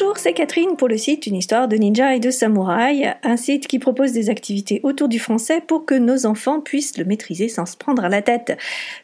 Bonjour, c'est Catherine pour le site Une histoire de ninja et de samouraï, un site qui propose des activités autour du français pour que nos enfants puissent le maîtriser sans se prendre à la tête.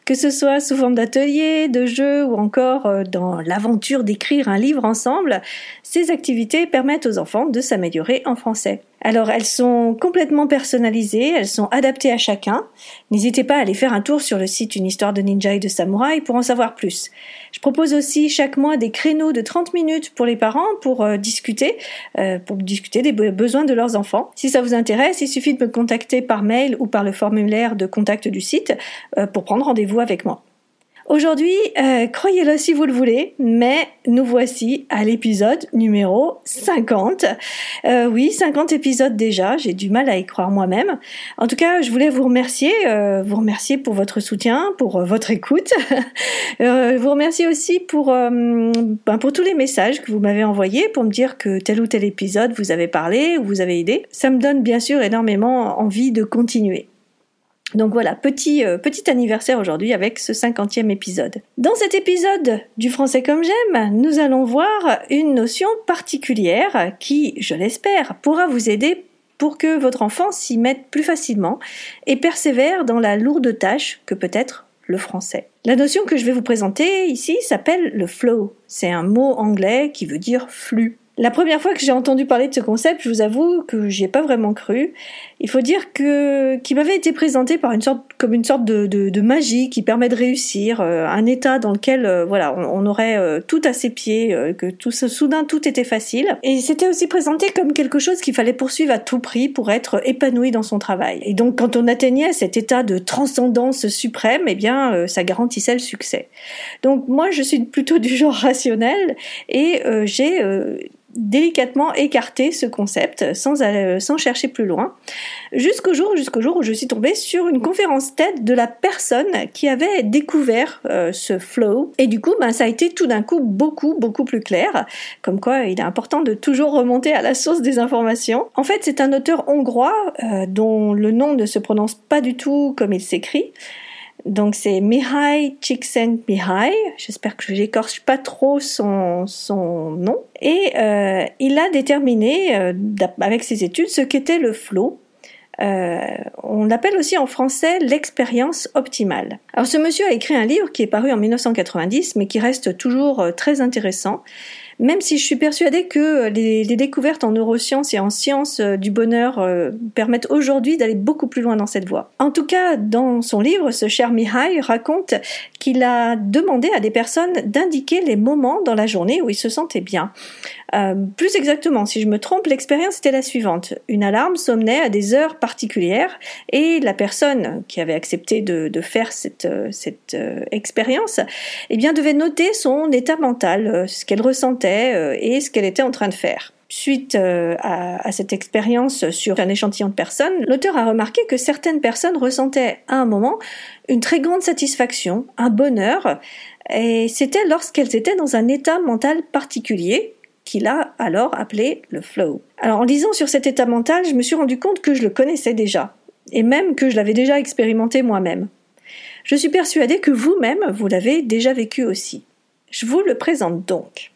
Que ce soit sous forme d'atelier, de jeu ou encore euh, dans l'aventure d'écrire un livre ensemble, ces activités permettent aux enfants de s'améliorer en français. Alors elles sont complètement personnalisées, elles sont adaptées à chacun. N'hésitez pas à aller faire un tour sur le site Une histoire de ninja et de samouraï pour en savoir plus. Je propose aussi chaque mois des créneaux de 30 minutes pour les parents pour euh, discuter, euh, pour discuter des besoins de leurs enfants. Si ça vous intéresse, il suffit de me contacter par mail ou par le formulaire de contact du site euh, pour prendre rendez-vous avec moi. Aujourd'hui, euh, croyez-le si vous le voulez, mais nous voici à l'épisode numéro 50. Euh, oui, 50 épisodes déjà, j'ai du mal à y croire moi-même. En tout cas, je voulais vous remercier, euh, vous remercier pour votre soutien, pour votre écoute. vous remercier aussi pour, ben, pour tous les messages que vous m'avez envoyés pour me dire que tel ou tel épisode vous avez parlé ou vous avez aidé. Ça me donne bien sûr énormément envie de continuer. Donc voilà, petit, euh, petit anniversaire aujourd'hui avec ce cinquantième épisode. Dans cet épisode du français comme j'aime, nous allons voir une notion particulière qui, je l'espère, pourra vous aider pour que votre enfant s'y mette plus facilement et persévère dans la lourde tâche que peut être le français. La notion que je vais vous présenter ici s'appelle le flow. C'est un mot anglais qui veut dire flux. La première fois que j'ai entendu parler de ce concept, je vous avoue que j'y ai pas vraiment cru. Il faut dire que qu'il m'avait été présenté par une sorte comme une sorte de, de, magie qui permet de réussir, euh, un état dans lequel euh, voilà on, aurait euh, tout à ses pieds, que tout soudain tout était facile. Et c'était aussi présenté comme quelque chose qu'il fallait poursuivre à tout prix pour être épanoui dans son travail. Et donc quand on atteignait cet état de transcendance suprême, eh bien ça garantissait le succès. Donc moi je suis plutôt du genre rationnel et j'ai délicatement écarté ce concept sans, sans chercher plus loin, jusqu'au jour, jusqu'au jour où je suis tombée sur une conférence TED de la personne qui avait découvert euh, ce flow. Et du coup, ben, ça a été tout d'un coup beaucoup, beaucoup plus clair, comme quoi il est important de toujours remonter à la source des informations. En fait, c'est un auteur hongrois euh, dont le nom ne se prononce pas du tout comme il s'écrit. Donc c'est Mihai Csikszentmihalyi, j'espère que je n'écorche pas trop son, son nom. Et euh, il a déterminé, avec ses études, ce qu'était le flow. Euh, on l'appelle aussi en français l'expérience optimale. Alors ce monsieur a écrit un livre qui est paru en 1990, mais qui reste toujours euh, très intéressant même si je suis persuadée que les, découvertes en neurosciences et en sciences euh, du bonheur euh, permettent aujourd'hui d'aller beaucoup plus loin dans cette voie. En tout cas, dans son livre, ce cher Mihai raconte qu'il a demandé à des personnes d'indiquer les moments dans la journée où ils se sentaient bien. Euh, plus exactement, si je me trompe, l'expérience était la suivante. Une alarme sonnait à des heures particulières et la personne qui avait accepté de, faire cette, cette expérience eh bien, devait noter son état mental, ce qu'elle ressentait euh, et ce qu'elle était en train de faire. Suite euh, à, cette expérience sur un échantillon de personnes, l'auteur a remarqué que certaines personnes ressentaient à un moment une très grande satisfaction, un bonheur, et c'était lorsqu'elles étaient dans un état mental particulier qu'il a alors appelé le flow. Alors en lisant sur cet état mental, je me suis rendu compte que je le connaissais déjà, et même que je l'avais déjà expérimenté moi-même. Je suis persuadée que vous-même, vous l'avez déjà vécu aussi. Je vous le présente donc.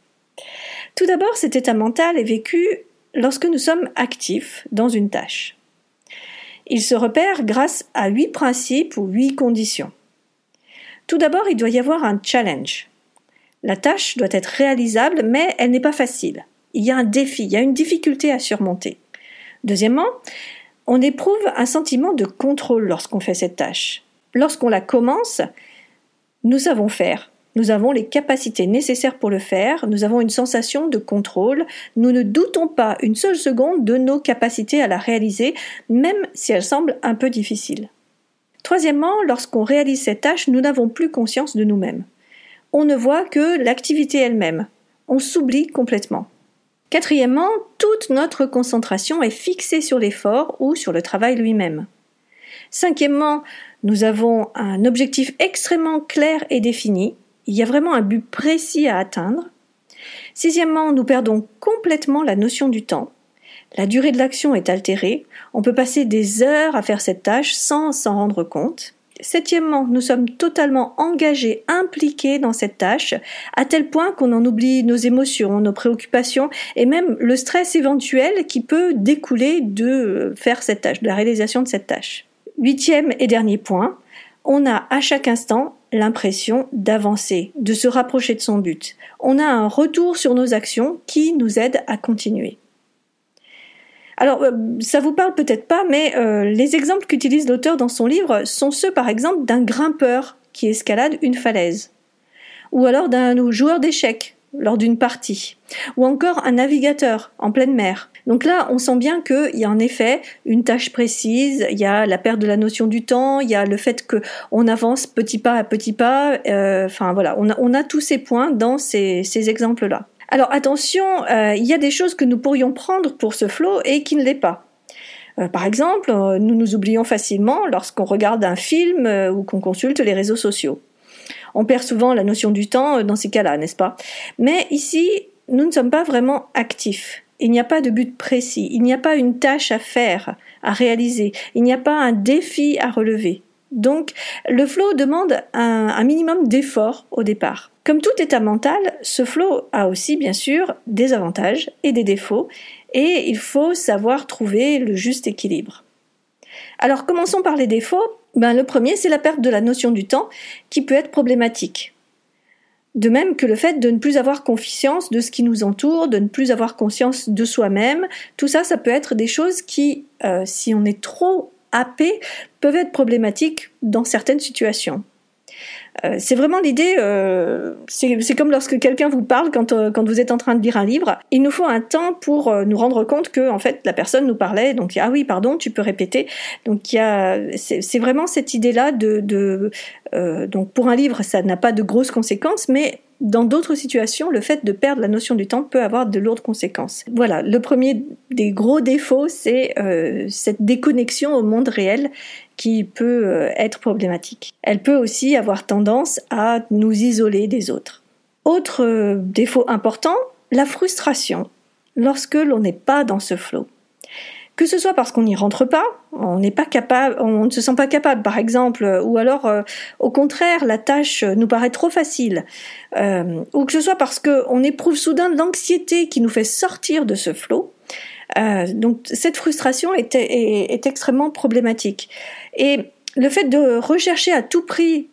Tout d'abord, cet état mental est vécu lorsque nous sommes actifs dans une tâche. Il se repère grâce à huit principes ou huit conditions. Tout d'abord, il doit y avoir un challenge. La tâche doit être réalisable, mais elle n'est pas facile. Il y a un défi, il y a une difficulté à surmonter. Deuxièmement, on éprouve un sentiment de contrôle lorsqu'on fait cette tâche. Lorsqu'on la commence, nous savons faire, nous avons les capacités nécessaires pour le faire, nous avons une sensation de contrôle, nous ne doutons pas une seule seconde de nos capacités à la réaliser, même si elle semble un peu difficile. Troisièmement, lorsqu'on réalise cette tâche, nous n'avons plus conscience de nous-mêmes. On ne voit que l'activité elle-même. On s'oublie complètement. Quatrièmement, toute notre concentration est fixée sur l'effort ou sur le travail lui-même. Cinquièmement, nous avons un objectif extrêmement clair et défini, il y a vraiment un but précis à atteindre. Sixièmement, nous perdons complètement la notion du temps. La durée de l'action est altérée. On peut passer des heures à faire cette tâche sans s'en rendre compte. Septièmement, nous sommes totalement engagés, impliqués dans cette tâche, à tel point qu'on en oublie nos émotions, nos préoccupations et même le stress éventuel qui peut découler de faire cette tâche, de la réalisation de cette tâche. Huitième et dernier point, on a à chaque instant l'impression d'avancer, de se rapprocher de son but. On a un retour sur nos actions qui nous aide à continuer. Alors, euh, ça vous parle peut-être pas, mais euh, les exemples qu'utilise l'auteur dans son livre sont ceux, par exemple, d'un grimpeur qui escalade une falaise, ou alors d'un joueur d'échecs lors d'une partie, ou encore un navigateur en pleine mer. Donc là, on sent bien qu'il y a en effet une tâche précise, il y a la perte de la notion du temps, il y a le fait qu'on avance petit pas à petit pas. Euh, enfin voilà, on a, tous ces points dans ces exemples-là. Alors attention, euh, il y a des choses que nous pourrions prendre pour ce flow et qui ne l'est pas. Euh, par exemple, euh, nous nous oublions facilement lorsqu'on regarde un film ou qu'on consulte les réseaux sociaux. On perd souvent la notion du temps dans ces cas-là, n'est-ce pas? Mais ici, nous ne sommes pas vraiment actifs. Il n'y a pas de but précis, il n'y a pas une tâche à faire, à réaliser, il n'y a pas un défi à relever. Donc, le flow demande un, minimum d'effort au départ. Comme tout état mental, ce flow a aussi bien sûr des avantages et des défauts, et il faut savoir trouver le juste équilibre. Alors commençons par les défauts. Ben, le premier, c'est la perte de la notion du temps qui peut être problématique. De même que le fait de ne plus avoir conscience de ce qui nous entoure, de ne plus avoir conscience de soi-même, tout ça, ça peut être des choses qui, euh, si on est trop AP peuvent être problématiques dans certaines situations. Euh, c'est vraiment l'idée, euh, c'est comme lorsque quelqu'un vous parle quand, euh, quand vous êtes en train de lire un livre, il nous faut un temps pour nous rendre compte que en fait la personne nous parlait, donc ah oui pardon, tu peux répéter. Donc y a, c'est vraiment cette idée-là de, de donc pour un livre ça n'a pas de grosses conséquences, mais dans d'autres situations, le fait de perdre la notion du temps peut avoir de lourdes conséquences. Voilà, le premier des gros défauts, c'est euh, cette déconnexion au monde réel qui peut euh, être problématique. Elle peut aussi avoir tendance à nous isoler des autres. Autre euh, défaut important, la frustration lorsque l'on n'est pas dans ce flot que ce soit parce qu'on n'y rentre pas, on n'est pas capable, on ne se sent pas capable, par exemple, ou alors euh, au contraire la tâche nous paraît trop facile, euh, ou que ce soit parce qu'on éprouve soudain l'anxiété qui nous fait sortir de ce flot. Euh, donc cette frustration est, est, extrêmement problématique. Et le fait de rechercher à tout prix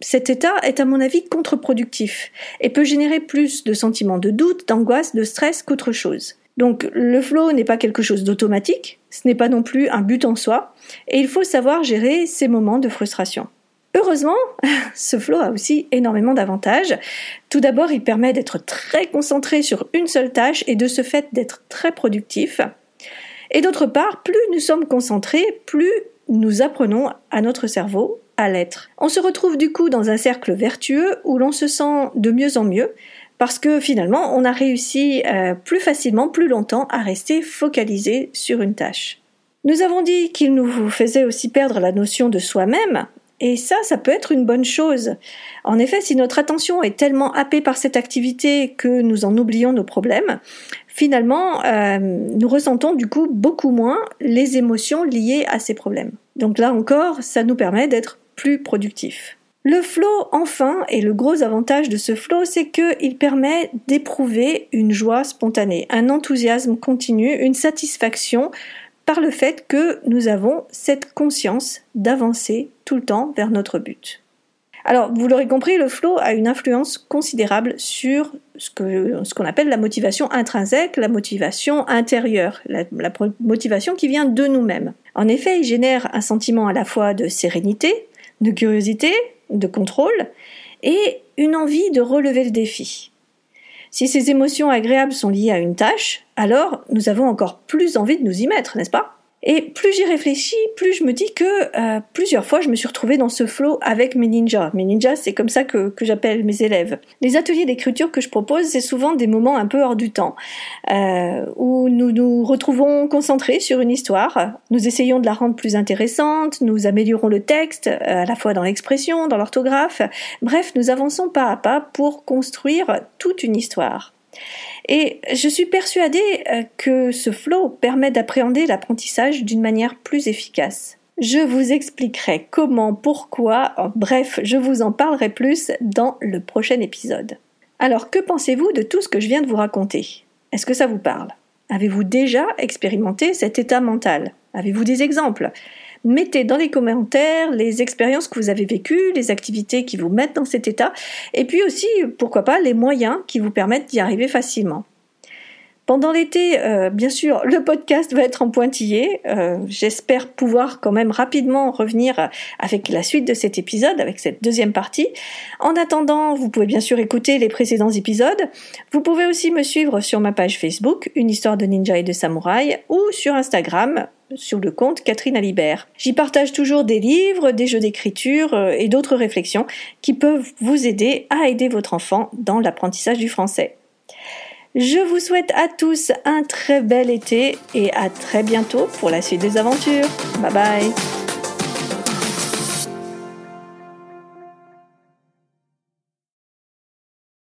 cet état est à mon avis contre-productif et peut générer plus de sentiments de doute, d'angoisse, de stress qu'autre chose. Donc le flow n'est pas quelque chose d'automatique, ce n'est pas non plus un but en soi, et il faut savoir gérer ces moments de frustration. Heureusement, ce flow a aussi énormément d'avantages. Tout d'abord, il permet d'être très concentré sur une seule tâche et de ce fait d'être très productif. Et d'autre part, plus nous sommes concentrés, plus nous apprenons à notre cerveau à l'être. On se retrouve du coup dans un cercle vertueux où l'on se sent de mieux en mieux, parce que finalement, on a réussi euh, plus facilement, plus longtemps à rester focalisé sur une tâche. Nous avons dit qu'il nous faisait aussi perdre la notion de soi-même, et ça, ça peut être une bonne chose. En effet, si notre attention est tellement happée par cette activité que nous en oublions nos problèmes, finalement, euh, nous ressentons du coup beaucoup moins les émotions liées à ces problèmes. Donc là encore, ça nous permet d'être plus productifs. Le flow, enfin, et le gros avantage de ce flow, c'est qu'il permet d'éprouver une joie spontanée, un enthousiasme continu, une satisfaction par le fait que nous avons cette conscience d'avancer tout le temps vers notre but. Alors, vous l'aurez compris, le flow a une influence considérable sur ce qu'on appelle la motivation intrinsèque, la motivation intérieure, la motivation qui vient de nous-mêmes. En effet, il génère un sentiment à la fois de sérénité, de curiosité, de contrôle et une envie de relever le défi. Si ces émotions agréables sont liées à une tâche, alors nous avons encore plus envie de nous y mettre, n'est-ce pas? Et plus j'y réfléchis, plus je me dis que euh, plusieurs fois je me suis retrouvée dans ce flow avec mes ninjas. Mes ninjas, c'est comme ça que, que j'appelle mes élèves. Les ateliers d'écriture que je propose, c'est souvent des moments un peu hors du temps, euh, où nous nous retrouvons concentrés sur une histoire, nous essayons de la rendre plus intéressante, nous améliorons le texte, euh, à la fois dans l'expression, dans l'orthographe, bref, nous avançons pas à pas pour construire toute une histoire. Et je suis persuadée euh, que ce flow permet d'appréhender l'apprentissage d'une manière plus efficace. Je vous expliquerai comment, pourquoi, bref, je vous en parlerai plus dans le prochain épisode. Alors, que pensez-vous de tout ce que je viens de vous raconter? Est-ce que ça vous parle? Avez-vous déjà expérimenté cet état mental? Avez-vous des exemples? Mettez dans les commentaires les expériences que vous avez vécues, les activités qui vous mettent dans cet état, et puis aussi, pourquoi pas, les moyens qui vous permettent d'y arriver facilement. Pendant l'été, euh, bien sûr, le podcast va être en pointillé. Euh, j'espère pouvoir quand même rapidement revenir avec la suite de cet épisode, avec cette deuxième partie. En attendant, vous pouvez bien sûr écouter les précédents épisodes. Vous pouvez aussi me suivre sur ma page Facebook, Une histoire de ninja et de samouraï, ou sur Instagram, sur le compte Catherine Alibert. J'y partage toujours des livres, des jeux d'écriture euh, et d'autres réflexions qui peuvent vous aider à aider votre enfant dans l'apprentissage du français. Je vous souhaite à tous un très bel été et à très bientôt pour la suite des aventures. Bye bye